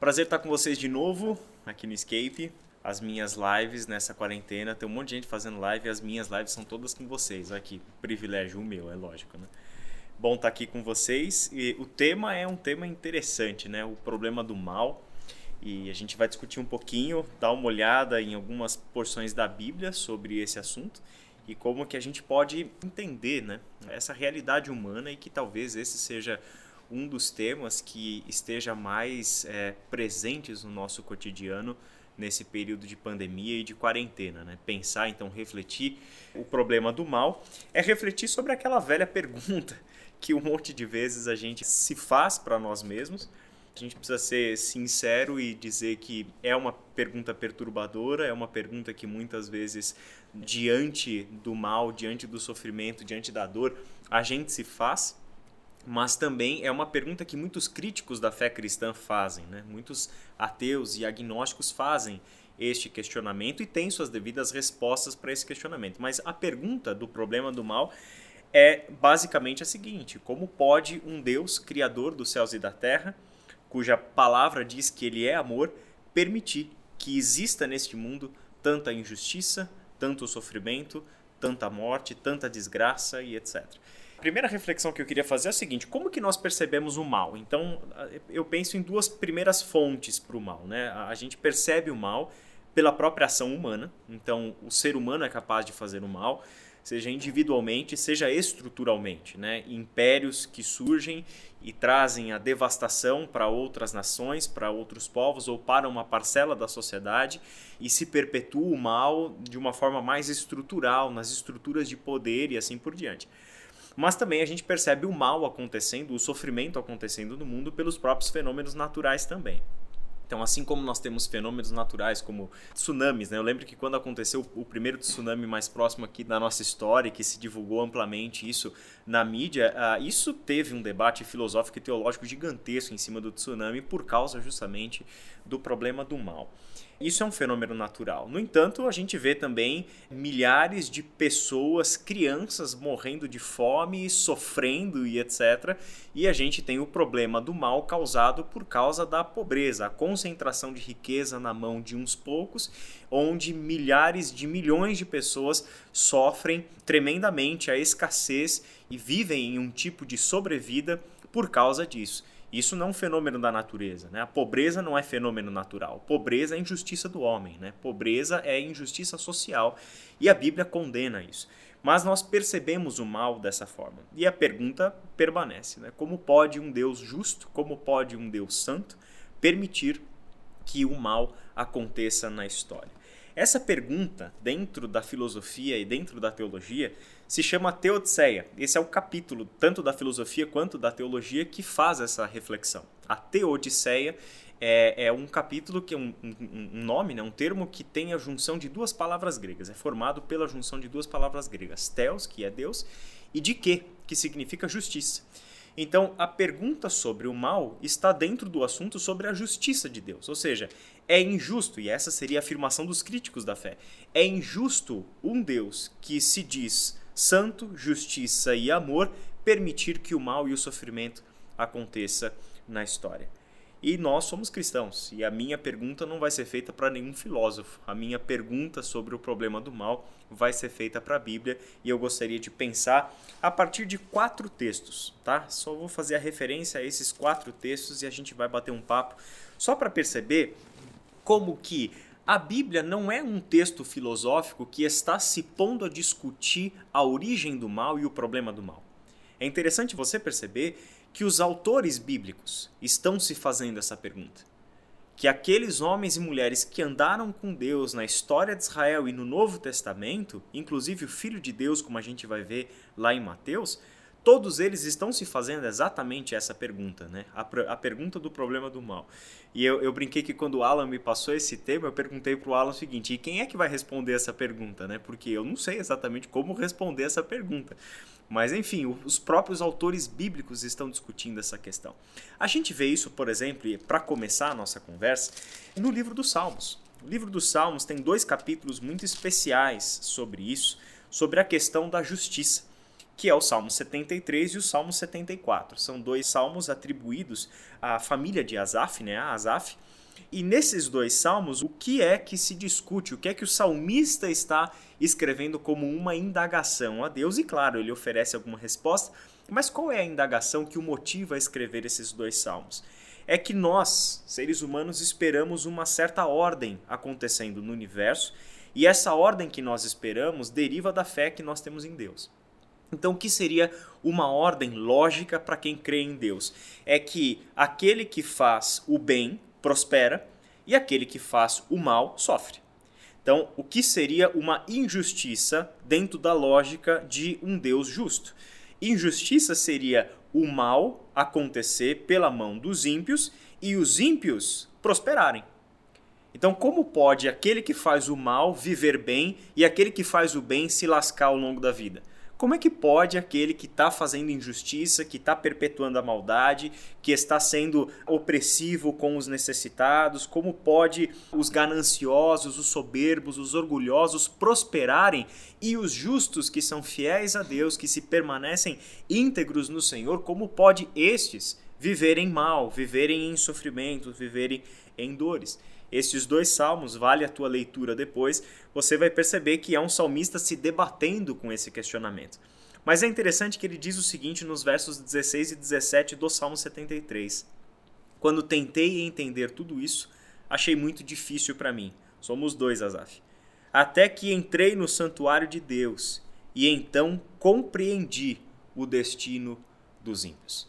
Prazer estar com vocês de novo aqui no Escape. As minhas lives nessa quarentena, tem um monte de gente fazendo live e as minhas lives são todas com vocês. Olha que privilégio o meu, é lógico, né? Bom estar aqui com vocês. E o tema é um tema interessante, né? O problema do mal. E a gente vai discutir um pouquinho, dar uma olhada em algumas porções da Bíblia sobre esse assunto e como que a gente pode entender né, essa realidade humana e que talvez esse seja um dos temas que esteja mais é, presentes no nosso cotidiano nesse período de pandemia e de quarentena. Né? Pensar, então, refletir o problema do mal é refletir sobre aquela velha pergunta que um monte de vezes a gente se faz para nós mesmos. A gente precisa ser sincero e dizer que é uma pergunta perturbadora, é uma pergunta que muitas vezes diante do mal, diante do sofrimento, diante da dor, a gente se faz, mas também é uma pergunta que muitos críticos da fé cristã fazem, né? muitos ateus e agnósticos fazem este questionamento e têm suas devidas respostas para esse questionamento. Mas a pergunta do problema do mal é basicamente a seguinte: como pode um Deus, criador dos céus e da terra, cuja palavra diz que ele é amor, permitir que exista neste mundo tanta injustiça, tanto sofrimento, tanta morte, tanta desgraça e etc. Primeira reflexão que eu queria fazer é a seguinte: como que nós percebemos o mal? Então, eu penso em duas primeiras fontes para o mal. Né? A gente percebe o mal pela própria ação humana, então o ser humano é capaz de fazer o mal seja individualmente, seja estruturalmente. Né? Impérios que surgem e trazem a devastação para outras nações, para outros povos ou para uma parcela da sociedade e se perpetua o mal de uma forma mais estrutural, nas estruturas de poder e assim por diante. Mas também a gente percebe o mal acontecendo, o sofrimento acontecendo no mundo pelos próprios fenômenos naturais também. Então, assim como nós temos fenômenos naturais como tsunamis, né? eu lembro que quando aconteceu o primeiro tsunami mais próximo aqui da nossa história, que se divulgou amplamente isso na mídia, uh, isso teve um debate filosófico e teológico gigantesco em cima do tsunami por causa justamente do problema do mal. Isso é um fenômeno natural. No entanto, a gente vê também milhares de pessoas, crianças morrendo de fome, sofrendo e etc. E a gente tem o problema do mal causado por causa da pobreza, a concentração de riqueza na mão de uns poucos, onde milhares de milhões de pessoas sofrem tremendamente a escassez e vivem em um tipo de sobrevida por causa disso. Isso não é um fenômeno da natureza. Né? A pobreza não é fenômeno natural. Pobreza é injustiça do homem. Né? Pobreza é injustiça social. E a Bíblia condena isso. Mas nós percebemos o mal dessa forma. E a pergunta permanece: né? como pode um Deus justo, como pode um Deus santo permitir que o mal aconteça na história? Essa pergunta, dentro da filosofia e dentro da teologia, se chama Teodiceia. Esse é o capítulo, tanto da filosofia quanto da teologia, que faz essa reflexão. A Teodiceia é, é um capítulo que é um, um, um, nome, né, um termo que tem a junção de duas palavras gregas. É formado pela junção de duas palavras gregas: Theos, que é Deus, e de que, que significa justiça. Então, a pergunta sobre o mal está dentro do assunto sobre a justiça de Deus. Ou seja, é injusto, e essa seria a afirmação dos críticos da fé, é injusto um Deus que se diz santo, justiça e amor permitir que o mal e o sofrimento aconteça na história. E nós somos cristãos, e a minha pergunta não vai ser feita para nenhum filósofo. A minha pergunta sobre o problema do mal vai ser feita para a Bíblia, e eu gostaria de pensar a partir de quatro textos, tá? Só vou fazer a referência a esses quatro textos e a gente vai bater um papo só para perceber como que a Bíblia não é um texto filosófico que está se pondo a discutir a origem do mal e o problema do mal. É interessante você perceber que os autores bíblicos estão se fazendo essa pergunta. Que aqueles homens e mulheres que andaram com Deus na história de Israel e no Novo Testamento, inclusive o Filho de Deus, como a gente vai ver lá em Mateus, todos eles estão se fazendo exatamente essa pergunta, né? A, a pergunta do problema do mal. E eu, eu, brinquei que quando o Alan me passou esse tema, eu perguntei para o Alan o seguinte: e quem é que vai responder essa pergunta, né? Porque eu não sei exatamente como responder essa pergunta. Mas enfim, os próprios autores bíblicos estão discutindo essa questão. A gente vê isso, por exemplo, para começar a nossa conversa, no livro dos Salmos. O livro dos Salmos tem dois capítulos muito especiais sobre isso, sobre a questão da justiça. Que é o Salmo 73 e o Salmo 74. São dois salmos atribuídos à família de Asaf, né, a Asaf. E nesses dois salmos, o que é que se discute? O que é que o salmista está escrevendo como uma indagação a Deus? E claro, ele oferece alguma resposta, mas qual é a indagação que o motiva a escrever esses dois salmos? É que nós, seres humanos, esperamos uma certa ordem acontecendo no universo, e essa ordem que nós esperamos deriva da fé que nós temos em Deus. Então, o que seria uma ordem lógica para quem crê em Deus? É que aquele que faz o bem prospera e aquele que faz o mal sofre. Então, o que seria uma injustiça dentro da lógica de um Deus justo? Injustiça seria o mal acontecer pela mão dos ímpios e os ímpios prosperarem. Então, como pode aquele que faz o mal viver bem e aquele que faz o bem se lascar ao longo da vida? Como é que pode aquele que está fazendo injustiça, que está perpetuando a maldade, que está sendo opressivo com os necessitados, como pode os gananciosos, os soberbos, os orgulhosos prosperarem e os justos que são fiéis a Deus, que se permanecem íntegros no Senhor, como pode estes viverem mal, viverem em sofrimento, viverem em dores? Estes dois salmos, vale a tua leitura depois, você vai perceber que é um salmista se debatendo com esse questionamento. Mas é interessante que ele diz o seguinte nos versos 16 e 17 do Salmo 73. Quando tentei entender tudo isso, achei muito difícil para mim. Somos dois, Azaf. Até que entrei no santuário de Deus e então compreendi o destino dos ímpios.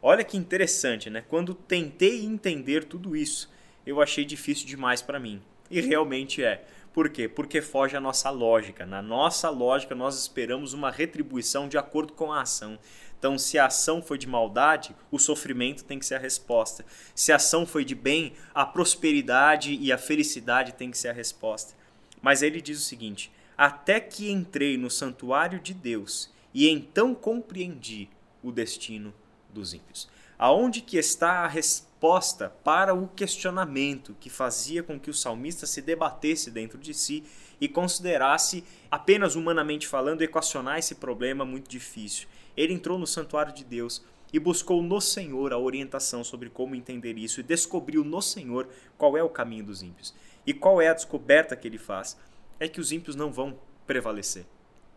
Olha que interessante, né? Quando tentei entender tudo isso, eu achei difícil demais para mim. E realmente é. Por quê? Porque foge a nossa lógica. Na nossa lógica, nós esperamos uma retribuição de acordo com a ação. Então, se a ação foi de maldade, o sofrimento tem que ser a resposta. Se a ação foi de bem, a prosperidade e a felicidade tem que ser a resposta. Mas ele diz o seguinte: Até que entrei no santuário de Deus e então compreendi o destino dos ímpios. Aonde que está a resposta para o questionamento que fazia com que o salmista se debatesse dentro de si e considerasse, apenas humanamente falando, equacionar esse problema muito difícil? Ele entrou no santuário de Deus e buscou no Senhor a orientação sobre como entender isso e descobriu no Senhor qual é o caminho dos ímpios. E qual é a descoberta que ele faz? É que os ímpios não vão prevalecer.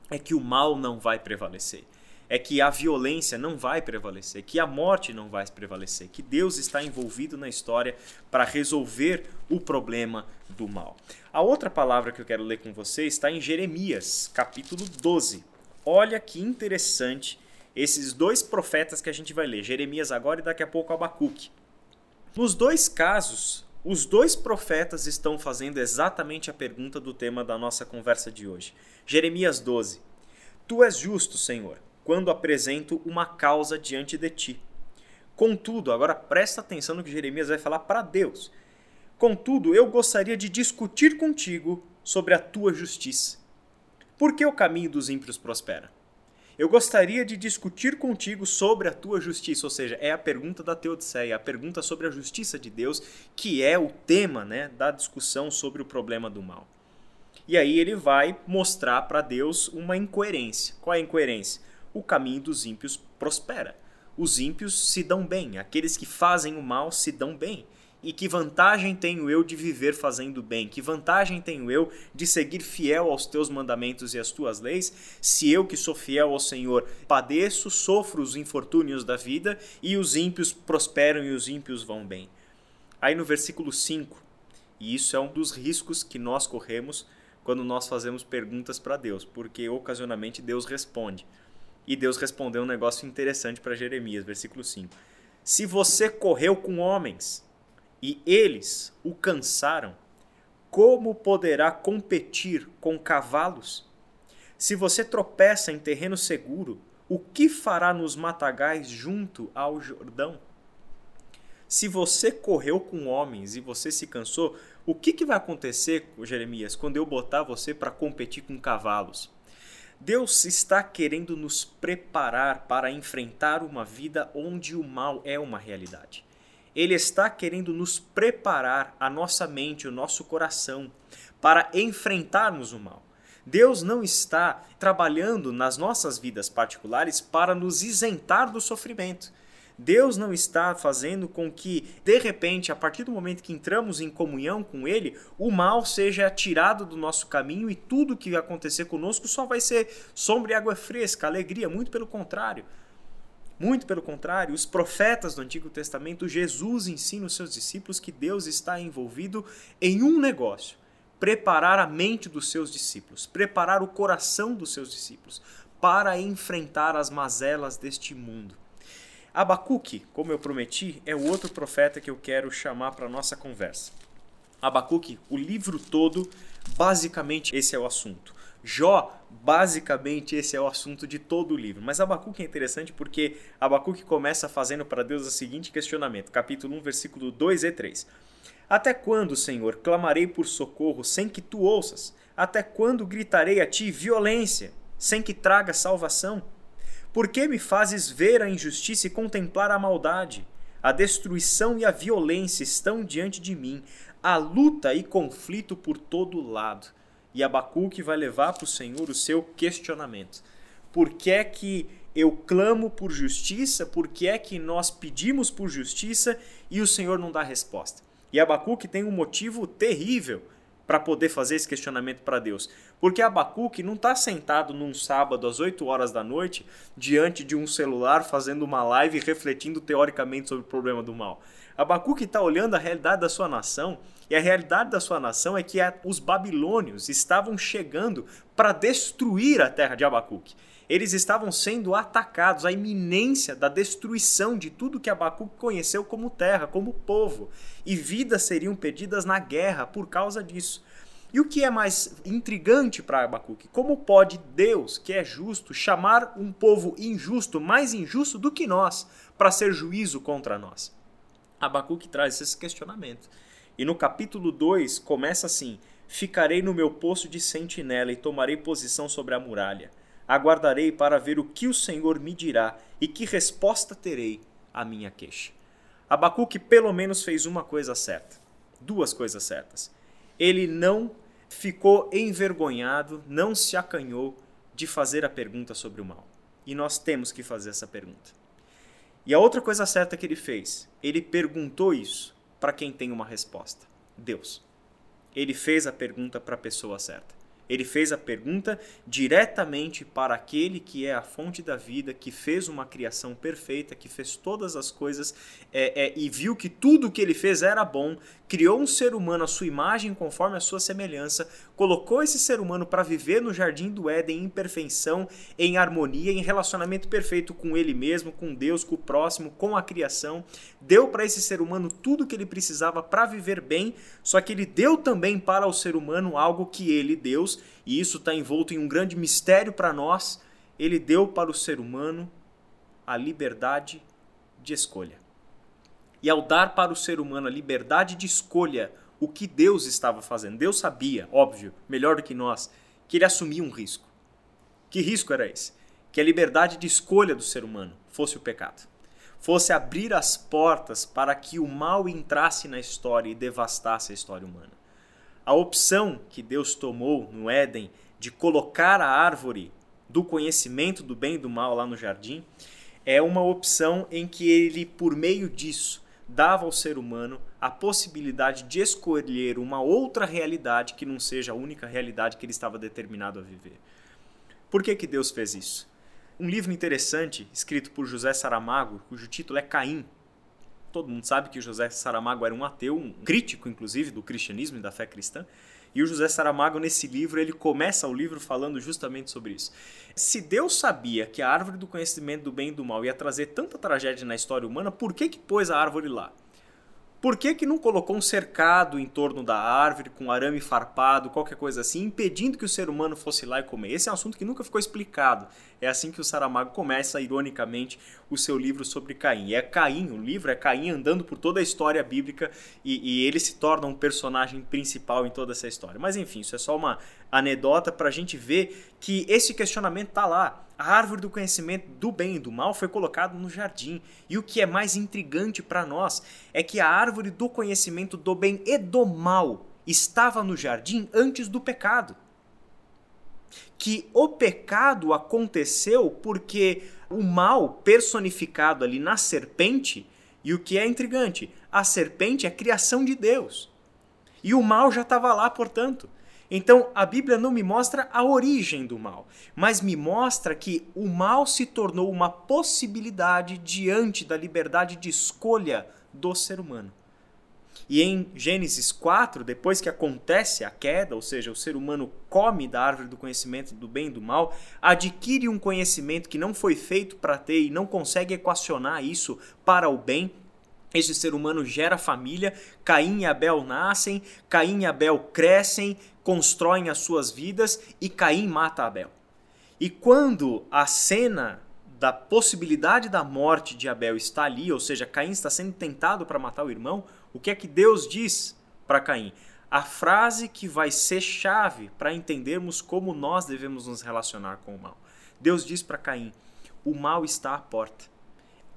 É que o mal não vai prevalecer é que a violência não vai prevalecer, que a morte não vai prevalecer, que Deus está envolvido na história para resolver o problema do mal. A outra palavra que eu quero ler com você está em Jeremias, capítulo 12. Olha que interessante esses dois profetas que a gente vai ler, Jeremias agora e daqui a pouco Abacuque. Nos dois casos, os dois profetas estão fazendo exatamente a pergunta do tema da nossa conversa de hoje. Jeremias 12. Tu és justo, Senhor quando apresento uma causa diante de ti. Contudo, agora presta atenção no que Jeremias vai falar para Deus. Contudo, eu gostaria de discutir contigo sobre a tua justiça. Por que o caminho dos ímpios prospera? Eu gostaria de discutir contigo sobre a tua justiça, ou seja, é a pergunta da Teodiceia, a pergunta sobre a justiça de Deus, que é o tema né, da discussão sobre o problema do mal. E aí ele vai mostrar para Deus uma incoerência. Qual é a incoerência? O caminho dos ímpios prospera. Os ímpios se dão bem, aqueles que fazem o mal se dão bem. E que vantagem tenho eu de viver fazendo bem? Que vantagem tenho eu de seguir fiel aos teus mandamentos e às tuas leis, se eu que sou fiel ao Senhor padeço, sofro os infortúnios da vida e os ímpios prosperam e os ímpios vão bem? Aí no versículo 5, e isso é um dos riscos que nós corremos quando nós fazemos perguntas para Deus, porque ocasionalmente Deus responde. E Deus respondeu um negócio interessante para Jeremias, versículo 5. Se você correu com homens e eles o cansaram, como poderá competir com cavalos? Se você tropeça em terreno seguro, o que fará nos matagais junto ao Jordão? Se você correu com homens e você se cansou, o que, que vai acontecer, Jeremias, quando eu botar você para competir com cavalos? Deus está querendo nos preparar para enfrentar uma vida onde o mal é uma realidade. Ele está querendo nos preparar a nossa mente, o nosso coração, para enfrentarmos o mal. Deus não está trabalhando nas nossas vidas particulares para nos isentar do sofrimento. Deus não está fazendo com que, de repente, a partir do momento que entramos em comunhão com Ele, o mal seja tirado do nosso caminho e tudo que acontecer conosco só vai ser sombra e água fresca, alegria. Muito pelo contrário. Muito pelo contrário, os profetas do Antigo Testamento, Jesus ensina os seus discípulos que Deus está envolvido em um negócio: preparar a mente dos seus discípulos, preparar o coração dos seus discípulos para enfrentar as mazelas deste mundo. Abacuque, como eu prometi, é o outro profeta que eu quero chamar para nossa conversa. Abacuque, o livro todo, basicamente esse é o assunto. Jó, basicamente esse é o assunto de todo o livro. Mas Abacuque é interessante porque Abacuque começa fazendo para Deus o seguinte questionamento, capítulo 1, versículo 2 e 3. Até quando, Senhor, clamarei por socorro sem que tu ouças? Até quando gritarei a ti violência, sem que traga salvação? Por que me fazes ver a injustiça e contemplar a maldade? A destruição e a violência estão diante de mim, a luta e conflito por todo lado. E Abacuque vai levar para o Senhor o seu questionamento. Por que é que eu clamo por justiça? Por que é que nós pedimos por justiça e o Senhor não dá resposta? E Abacuque tem um motivo terrível para poder fazer esse questionamento para Deus. Porque Abacuque não está sentado num sábado às 8 horas da noite diante de um celular fazendo uma live refletindo teoricamente sobre o problema do mal. Abacuque está olhando a realidade da sua nação e a realidade da sua nação é que os babilônios estavam chegando para destruir a terra de Abacuque. Eles estavam sendo atacados, a iminência da destruição de tudo que Abacuque conheceu como terra, como povo. E vidas seriam perdidas na guerra por causa disso. E o que é mais intrigante para Abacuque? Como pode Deus, que é justo, chamar um povo injusto, mais injusto do que nós, para ser juízo contra nós? Abacuque traz esse questionamento. E no capítulo 2 começa assim: Ficarei no meu posto de sentinela e tomarei posição sobre a muralha. Aguardarei para ver o que o Senhor me dirá e que resposta terei à minha queixa. Abacuque pelo menos fez uma coisa certa. Duas coisas certas. Ele não ficou envergonhado, não se acanhou de fazer a pergunta sobre o mal. E nós temos que fazer essa pergunta. E a outra coisa certa que ele fez, ele perguntou isso para quem tem uma resposta: Deus. Ele fez a pergunta para a pessoa certa. Ele fez a pergunta diretamente para aquele que é a fonte da vida, que fez uma criação perfeita, que fez todas as coisas é, é, e viu que tudo o que ele fez era bom, criou um ser humano à sua imagem, conforme a sua semelhança, colocou esse ser humano para viver no jardim do Éden em perfeição, em harmonia, em relacionamento perfeito com ele mesmo, com Deus, com o próximo, com a criação. Deu para esse ser humano tudo o que ele precisava para viver bem, só que ele deu também para o ser humano algo que ele, Deus, e isso está envolto em um grande mistério para nós, ele deu para o ser humano a liberdade de escolha. E ao dar para o ser humano a liberdade de escolha o que Deus estava fazendo, Deus sabia, óbvio, melhor do que nós, que ele assumia um risco. Que risco era esse? Que a liberdade de escolha do ser humano fosse o pecado. Fosse abrir as portas para que o mal entrasse na história e devastasse a história humana. A opção que Deus tomou no Éden de colocar a árvore do conhecimento do bem e do mal lá no jardim é uma opção em que ele, por meio disso, dava ao ser humano a possibilidade de escolher uma outra realidade que não seja a única realidade que ele estava determinado a viver. Por que, que Deus fez isso? Um livro interessante, escrito por José Saramago, cujo título é Caim, todo mundo sabe que José Saramago era um ateu, um crítico inclusive do cristianismo e da fé cristã. E o José Saramago nesse livro, ele começa o livro falando justamente sobre isso. Se Deus sabia que a árvore do conhecimento do bem e do mal ia trazer tanta tragédia na história humana, por que que pôs a árvore lá? Por que, que não colocou um cercado em torno da árvore, com arame farpado, qualquer coisa assim, impedindo que o ser humano fosse lá e comer? Esse é um assunto que nunca ficou explicado. É assim que o Saramago começa, ironicamente, o seu livro sobre Caim. E é Caim, o livro é Caim andando por toda a história bíblica e, e ele se torna um personagem principal em toda essa história. Mas enfim, isso é só uma anedota para a gente ver que esse questionamento está lá. A árvore do conhecimento do bem e do mal foi colocada no jardim. E o que é mais intrigante para nós é que a árvore do conhecimento do bem e do mal estava no jardim antes do pecado. que o pecado aconteceu porque o mal personificado ali na serpente, e o que é intrigante, a serpente é a criação de Deus. E o mal já estava lá, portanto. Então a Bíblia não me mostra a origem do mal, mas me mostra que o mal se tornou uma possibilidade diante da liberdade de escolha do ser humano. E em Gênesis 4, depois que acontece a queda, ou seja, o ser humano come da árvore do conhecimento do bem e do mal, adquire um conhecimento que não foi feito para ter e não consegue equacionar isso para o bem, este ser humano gera família, Caim e Abel nascem, Caim e Abel crescem, constroem as suas vidas e Caim mata Abel. E quando a cena da possibilidade da morte de Abel está ali, ou seja, Caim está sendo tentado para matar o irmão, o que é que Deus diz para Caim? A frase que vai ser chave para entendermos como nós devemos nos relacionar com o mal. Deus diz para Caim: o mal está à porta.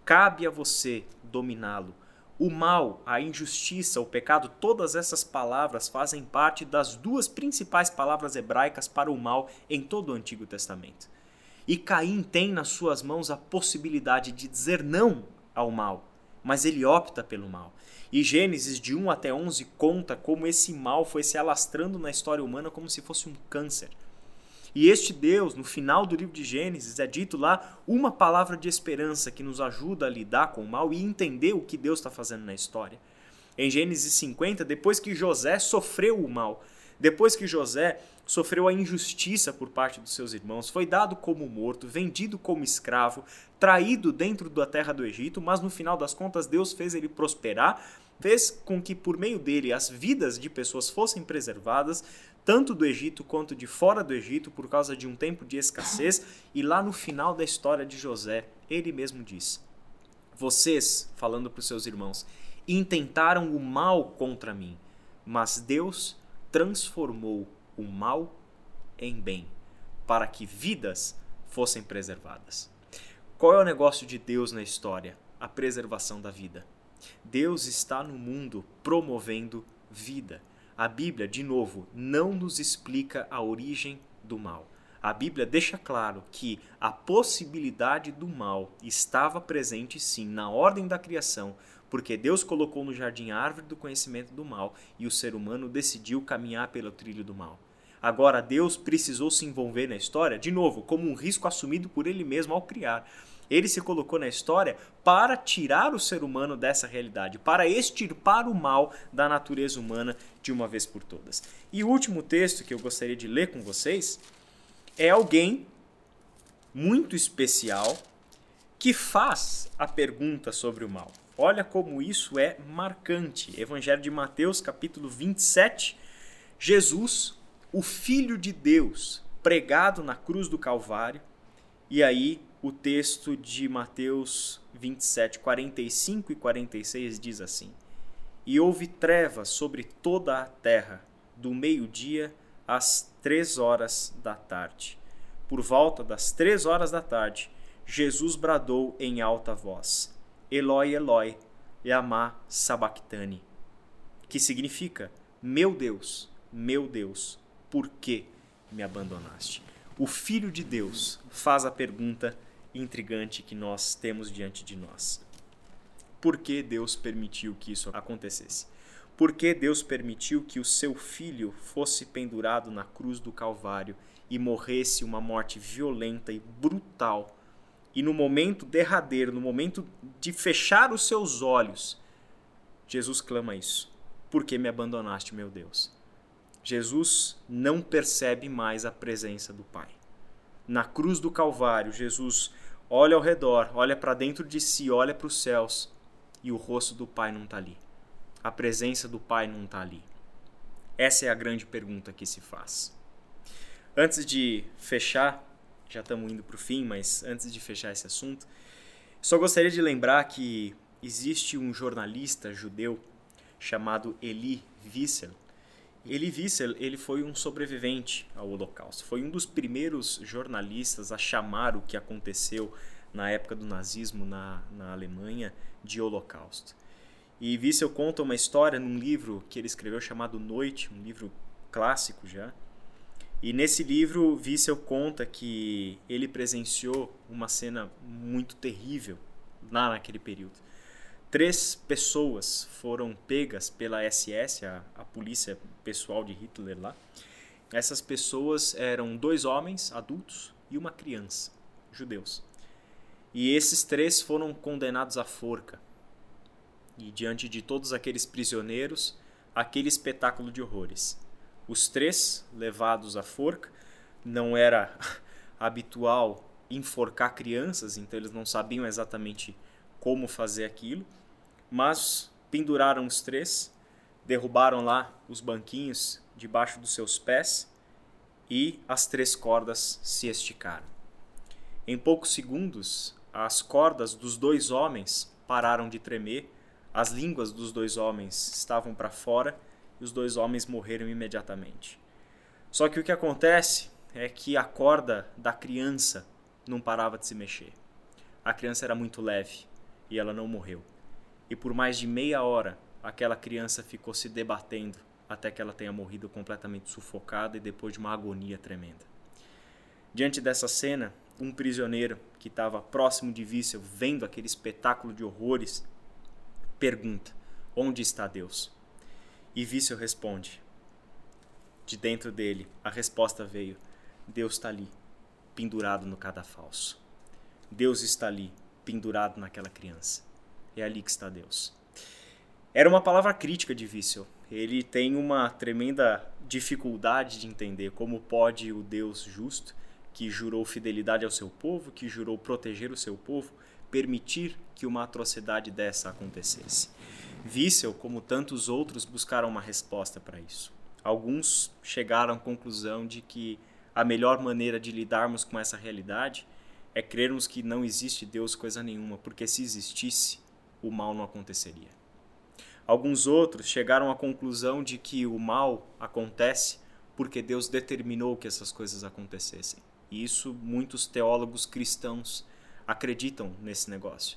Cabe a você dominá-lo. O mal, a injustiça, o pecado, todas essas palavras fazem parte das duas principais palavras hebraicas para o mal em todo o Antigo Testamento. E Caim tem nas suas mãos a possibilidade de dizer não ao mal, mas ele opta pelo mal. E Gênesis de 1 até 11 conta como esse mal foi se alastrando na história humana como se fosse um câncer. E este Deus, no final do livro de Gênesis, é dito lá uma palavra de esperança que nos ajuda a lidar com o mal e entender o que Deus está fazendo na história. Em Gênesis 50, depois que José sofreu o mal, depois que José sofreu a injustiça por parte dos seus irmãos, foi dado como morto, vendido como escravo, traído dentro da terra do Egito, mas no final das contas Deus fez ele prosperar, fez com que por meio dele as vidas de pessoas fossem preservadas, tanto do Egito quanto de fora do Egito, por causa de um tempo de escassez, e lá no final da história de José, ele mesmo diz: Vocês, falando para os seus irmãos, intentaram o mal contra mim, mas Deus transformou o mal em bem, para que vidas fossem preservadas. Qual é o negócio de Deus na história? A preservação da vida. Deus está no mundo promovendo vida. A Bíblia, de novo, não nos explica a origem do mal. A Bíblia deixa claro que a possibilidade do mal estava presente sim na ordem da criação, porque Deus colocou no jardim a árvore do conhecimento do mal e o ser humano decidiu caminhar pelo trilho do mal. Agora, Deus precisou se envolver na história, de novo, como um risco assumido por ele mesmo ao criar. Ele se colocou na história para tirar o ser humano dessa realidade, para extirpar o mal da natureza humana de uma vez por todas. E o último texto que eu gostaria de ler com vocês é alguém muito especial que faz a pergunta sobre o mal. Olha como isso é marcante. Evangelho de Mateus, capítulo 27. Jesus, o Filho de Deus pregado na cruz do Calvário. E aí o texto de Mateus 27, 45 e 46 diz assim: E houve trevas sobre toda a terra, do meio-dia às três horas da tarde. Por volta das três horas da tarde, Jesus bradou em alta voz: Eloi, Eloi, lama sabachthani, que significa: Meu Deus, meu Deus, por que me abandonaste? O Filho de Deus faz a pergunta intrigante que nós temos diante de nós. Por que Deus permitiu que isso acontecesse? Por que Deus permitiu que o seu filho fosse pendurado na cruz do Calvário e morresse uma morte violenta e brutal? E no momento derradeiro, no momento de fechar os seus olhos, Jesus clama isso: Por que me abandonaste, meu Deus? Jesus não percebe mais a presença do Pai. Na cruz do Calvário, Jesus olha ao redor, olha para dentro de si, olha para os céus e o rosto do Pai não está ali. A presença do Pai não está ali. Essa é a grande pergunta que se faz. Antes de fechar, já estamos indo para o fim, mas antes de fechar esse assunto, só gostaria de lembrar que existe um jornalista judeu chamado Eli Wiesel Elie Wiesel ele foi um sobrevivente ao Holocausto. Foi um dos primeiros jornalistas a chamar o que aconteceu na época do nazismo na, na Alemanha de Holocausto. E Wiesel conta uma história num livro que ele escreveu chamado Noite, um livro clássico já, E nesse livro, Wiesel conta que ele presenciou uma cena muito terrível lá naquele período. Três pessoas foram pegas pela SS, a, a polícia pessoal de Hitler lá. Essas pessoas eram dois homens adultos e uma criança, judeus. E esses três foram condenados à forca. E diante de todos aqueles prisioneiros, aquele espetáculo de horrores. Os três levados à forca, não era habitual enforcar crianças, então eles não sabiam exatamente como fazer aquilo, mas penduraram os três, derrubaram lá os banquinhos debaixo dos seus pés e as três cordas se esticaram. Em poucos segundos, as cordas dos dois homens pararam de tremer as línguas dos dois homens estavam para fora e os dois homens morreram imediatamente. Só que o que acontece é que a corda da criança não parava de se mexer. A criança era muito leve e ela não morreu. E por mais de meia hora, aquela criança ficou se debatendo até que ela tenha morrido completamente sufocada e depois de uma agonia tremenda. Diante dessa cena, um prisioneiro que estava próximo de Vício, vendo aquele espetáculo de horrores, pergunta: Onde está Deus? E Vício responde. De dentro dele, a resposta veio: Deus está ali, pendurado no cadafalso. Deus está ali, pendurado naquela criança. É ali que está Deus. Era uma palavra crítica de Vício. Ele tem uma tremenda dificuldade de entender como pode o Deus justo, que jurou fidelidade ao seu povo, que jurou proteger o seu povo, permitir que uma atrocidade dessa acontecesse. Wiesel, como tantos outros, buscaram uma resposta para isso. Alguns chegaram à conclusão de que a melhor maneira de lidarmos com essa realidade é crermos que não existe Deus coisa nenhuma, porque se existisse, o mal não aconteceria. Alguns outros chegaram à conclusão de que o mal acontece porque Deus determinou que essas coisas acontecessem. E isso muitos teólogos cristãos acreditam nesse negócio.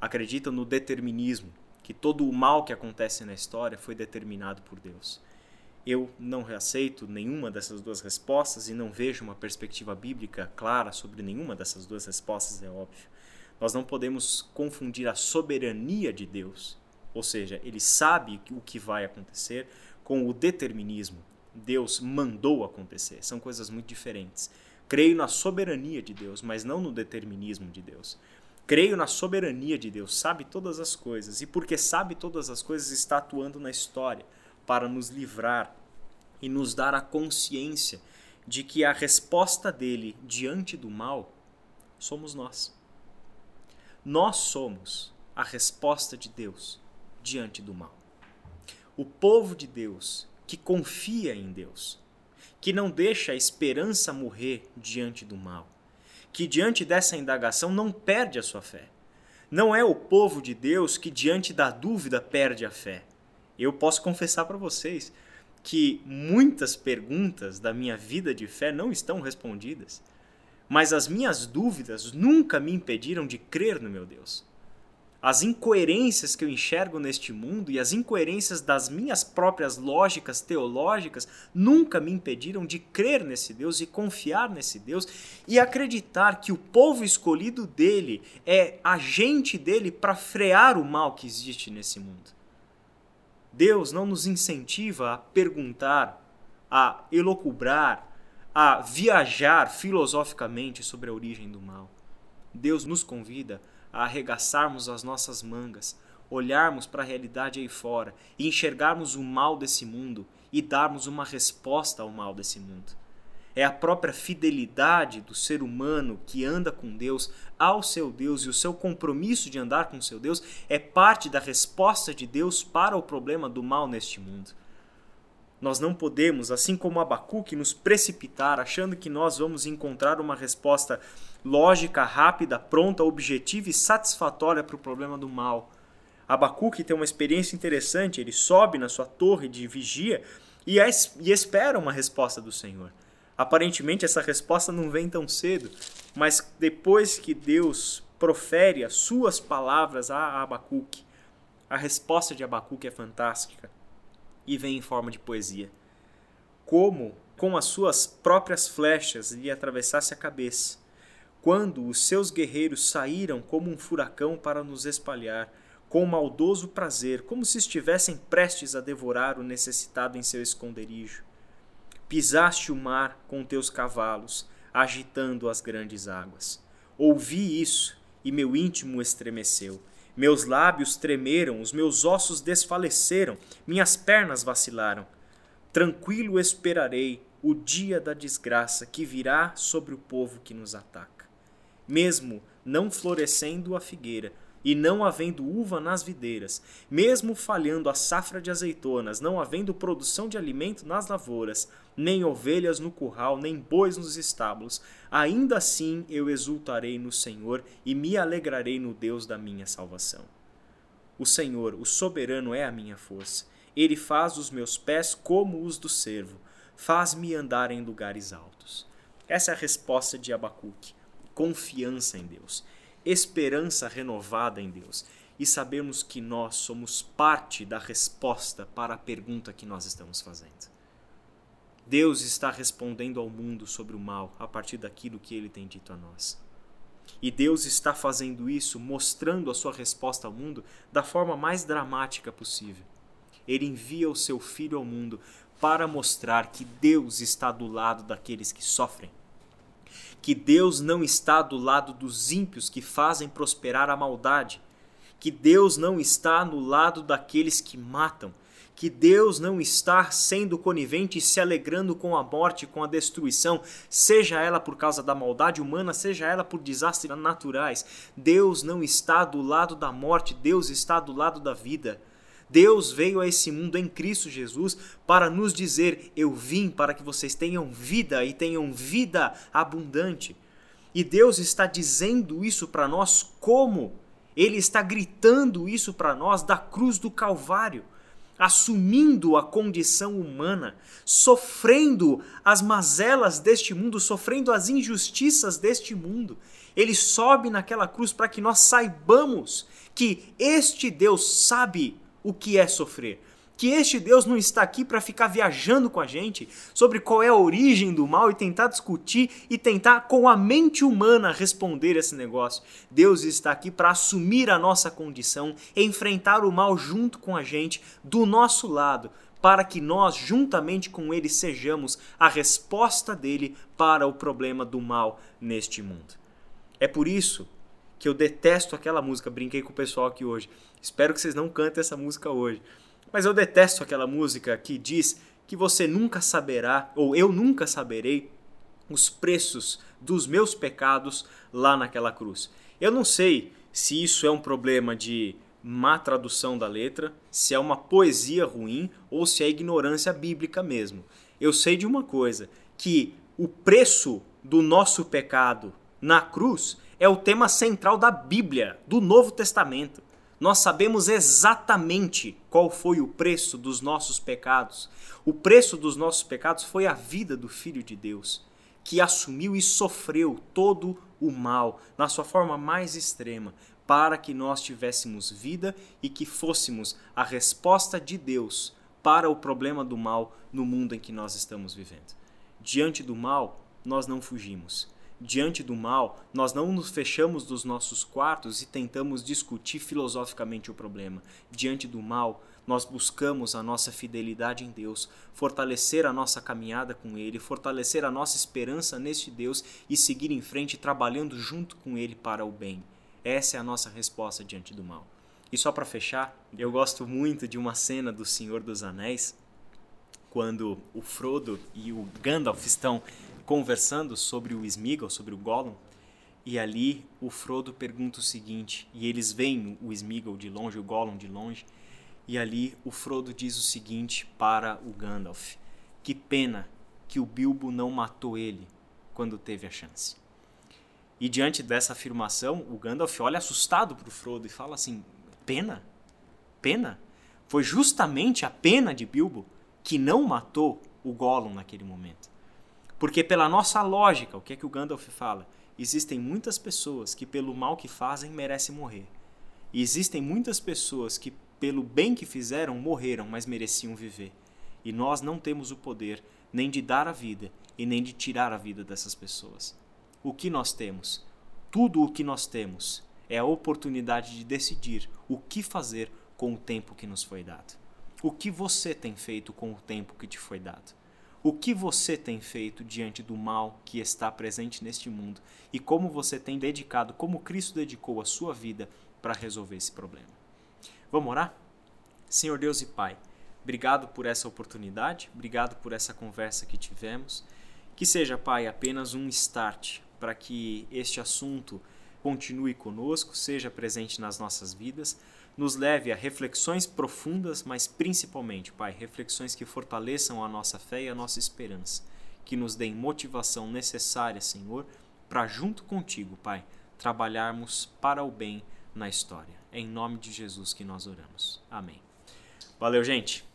Acreditam no determinismo, que todo o mal que acontece na história foi determinado por Deus. Eu não reaceito nenhuma dessas duas respostas e não vejo uma perspectiva bíblica clara sobre nenhuma dessas duas respostas, é óbvio. Nós não podemos confundir a soberania de Deus, ou seja, ele sabe o que vai acontecer, com o determinismo. Deus mandou acontecer. São coisas muito diferentes. Creio na soberania de Deus, mas não no determinismo de Deus. Creio na soberania de Deus, sabe todas as coisas, e porque sabe todas as coisas, está atuando na história para nos livrar e nos dar a consciência de que a resposta dele diante do mal somos nós. Nós somos a resposta de Deus diante do mal. O povo de Deus que confia em Deus que não deixa a esperança morrer diante do mal, que diante dessa indagação não perde a sua fé. Não é o povo de Deus que diante da dúvida perde a fé. Eu posso confessar para vocês que muitas perguntas da minha vida de fé não estão respondidas, mas as minhas dúvidas nunca me impediram de crer no meu Deus as incoerências que eu enxergo neste mundo e as incoerências das minhas próprias lógicas teológicas nunca me impediram de crer nesse Deus e confiar nesse Deus e acreditar que o povo escolhido dele é agente dele para frear o mal que existe nesse mundo. Deus não nos incentiva a perguntar, a elocubrar, a viajar filosoficamente sobre a origem do mal. Deus nos convida a arregaçarmos as nossas mangas, olharmos para a realidade aí fora e enxergarmos o mal desse mundo e darmos uma resposta ao mal desse mundo. É a própria fidelidade do ser humano que anda com Deus ao seu Deus e o seu compromisso de andar com seu Deus é parte da resposta de Deus para o problema do mal neste mundo. Nós não podemos, assim como Abacuque, nos precipitar achando que nós vamos encontrar uma resposta lógica, rápida, pronta, objetiva e satisfatória para o problema do mal. Abacuque tem uma experiência interessante, ele sobe na sua torre de vigia e, e espera uma resposta do Senhor. Aparentemente essa resposta não vem tão cedo, mas depois que Deus profere as suas palavras a Abacuque, a resposta de Abacuque é fantástica e vem em forma de poesia. como com as suas próprias flechas lhe atravessasse a cabeça. Quando os seus guerreiros saíram como um furacão para nos espalhar, com maldoso prazer, como se estivessem prestes a devorar o necessitado em seu esconderijo. Pisaste o mar com teus cavalos, agitando as grandes águas. Ouvi isso e meu íntimo estremeceu. Meus lábios tremeram, os meus ossos desfaleceram, minhas pernas vacilaram. Tranquilo esperarei o dia da desgraça que virá sobre o povo que nos ataca. Mesmo não florescendo a figueira, e não havendo uva nas videiras, mesmo falhando a safra de azeitonas, não havendo produção de alimento nas lavouras, nem ovelhas no curral, nem bois nos estábulos, ainda assim eu exultarei no Senhor e me alegrarei no Deus da minha salvação. O Senhor, o soberano, é a minha força. Ele faz os meus pés como os do servo, faz-me andar em lugares altos. Essa é a resposta de Abacuque. Confiança em Deus esperança renovada em Deus e sabemos que nós somos parte da resposta para a pergunta que nós estamos fazendo. Deus está respondendo ao mundo sobre o mal a partir daquilo que ele tem dito a nós. E Deus está fazendo isso mostrando a sua resposta ao mundo da forma mais dramática possível. Ele envia o seu filho ao mundo para mostrar que Deus está do lado daqueles que sofrem que Deus não está do lado dos ímpios que fazem prosperar a maldade, que Deus não está no lado daqueles que matam, que Deus não está sendo conivente e se alegrando com a morte, com a destruição, seja ela por causa da maldade humana, seja ela por desastres naturais. Deus não está do lado da morte, Deus está do lado da vida. Deus veio a esse mundo em Cristo Jesus para nos dizer: Eu vim para que vocês tenham vida e tenham vida abundante. E Deus está dizendo isso para nós como? Ele está gritando isso para nós da cruz do Calvário, assumindo a condição humana, sofrendo as mazelas deste mundo, sofrendo as injustiças deste mundo. Ele sobe naquela cruz para que nós saibamos que este Deus sabe o que é sofrer. Que este Deus não está aqui para ficar viajando com a gente sobre qual é a origem do mal e tentar discutir e tentar com a mente humana responder esse negócio. Deus está aqui para assumir a nossa condição, enfrentar o mal junto com a gente, do nosso lado, para que nós, juntamente com Ele, sejamos a resposta dele para o problema do mal neste mundo. É por isso que eu detesto aquela música, brinquei com o pessoal aqui hoje. Espero que vocês não cantem essa música hoje. Mas eu detesto aquela música que diz que você nunca saberá, ou eu nunca saberei, os preços dos meus pecados lá naquela cruz. Eu não sei se isso é um problema de má tradução da letra, se é uma poesia ruim ou se é ignorância bíblica mesmo. Eu sei de uma coisa, que o preço do nosso pecado na cruz é o tema central da Bíblia, do Novo Testamento. Nós sabemos exatamente qual foi o preço dos nossos pecados. O preço dos nossos pecados foi a vida do Filho de Deus, que assumiu e sofreu todo o mal na sua forma mais extrema, para que nós tivéssemos vida e que fôssemos a resposta de Deus para o problema do mal no mundo em que nós estamos vivendo. Diante do mal, nós não fugimos diante do mal, nós não nos fechamos dos nossos quartos e tentamos discutir filosoficamente o problema. Diante do mal, nós buscamos a nossa fidelidade em Deus, fortalecer a nossa caminhada com Ele, fortalecer a nossa esperança neste Deus e seguir em frente trabalhando junto com Ele para o bem. Essa é a nossa resposta diante do mal. E só para fechar, eu gosto muito de uma cena do Senhor dos Anéis, quando o Frodo e o Gandalf estão conversando sobre o Smeagol, sobre o Gollum, e ali o Frodo pergunta o seguinte, e eles veem o Smeagol de longe, o Gollum de longe, e ali o Frodo diz o seguinte para o Gandalf: Que pena que o Bilbo não matou ele quando teve a chance. E diante dessa afirmação, o Gandalf olha assustado para o Frodo e fala assim: Pena? Pena? Foi justamente a pena de Bilbo que não matou o Gollum naquele momento. Porque pela nossa lógica, o que é que o Gandalf fala? Existem muitas pessoas que pelo mal que fazem merecem morrer. E existem muitas pessoas que pelo bem que fizeram morreram, mas mereciam viver. E nós não temos o poder nem de dar a vida e nem de tirar a vida dessas pessoas. O que nós temos? Tudo o que nós temos é a oportunidade de decidir o que fazer com o tempo que nos foi dado. O que você tem feito com o tempo que te foi dado? O que você tem feito diante do mal que está presente neste mundo e como você tem dedicado, como Cristo dedicou a sua vida para resolver esse problema? Vamos orar? Senhor Deus e Pai, obrigado por essa oportunidade, obrigado por essa conversa que tivemos. Que seja, Pai, apenas um start para que este assunto continue conosco, seja presente nas nossas vidas, nos leve a reflexões profundas, mas principalmente, Pai, reflexões que fortaleçam a nossa fé e a nossa esperança, que nos deem motivação necessária, Senhor, para junto contigo, Pai, trabalharmos para o bem na história. É em nome de Jesus que nós oramos. Amém. Valeu, gente.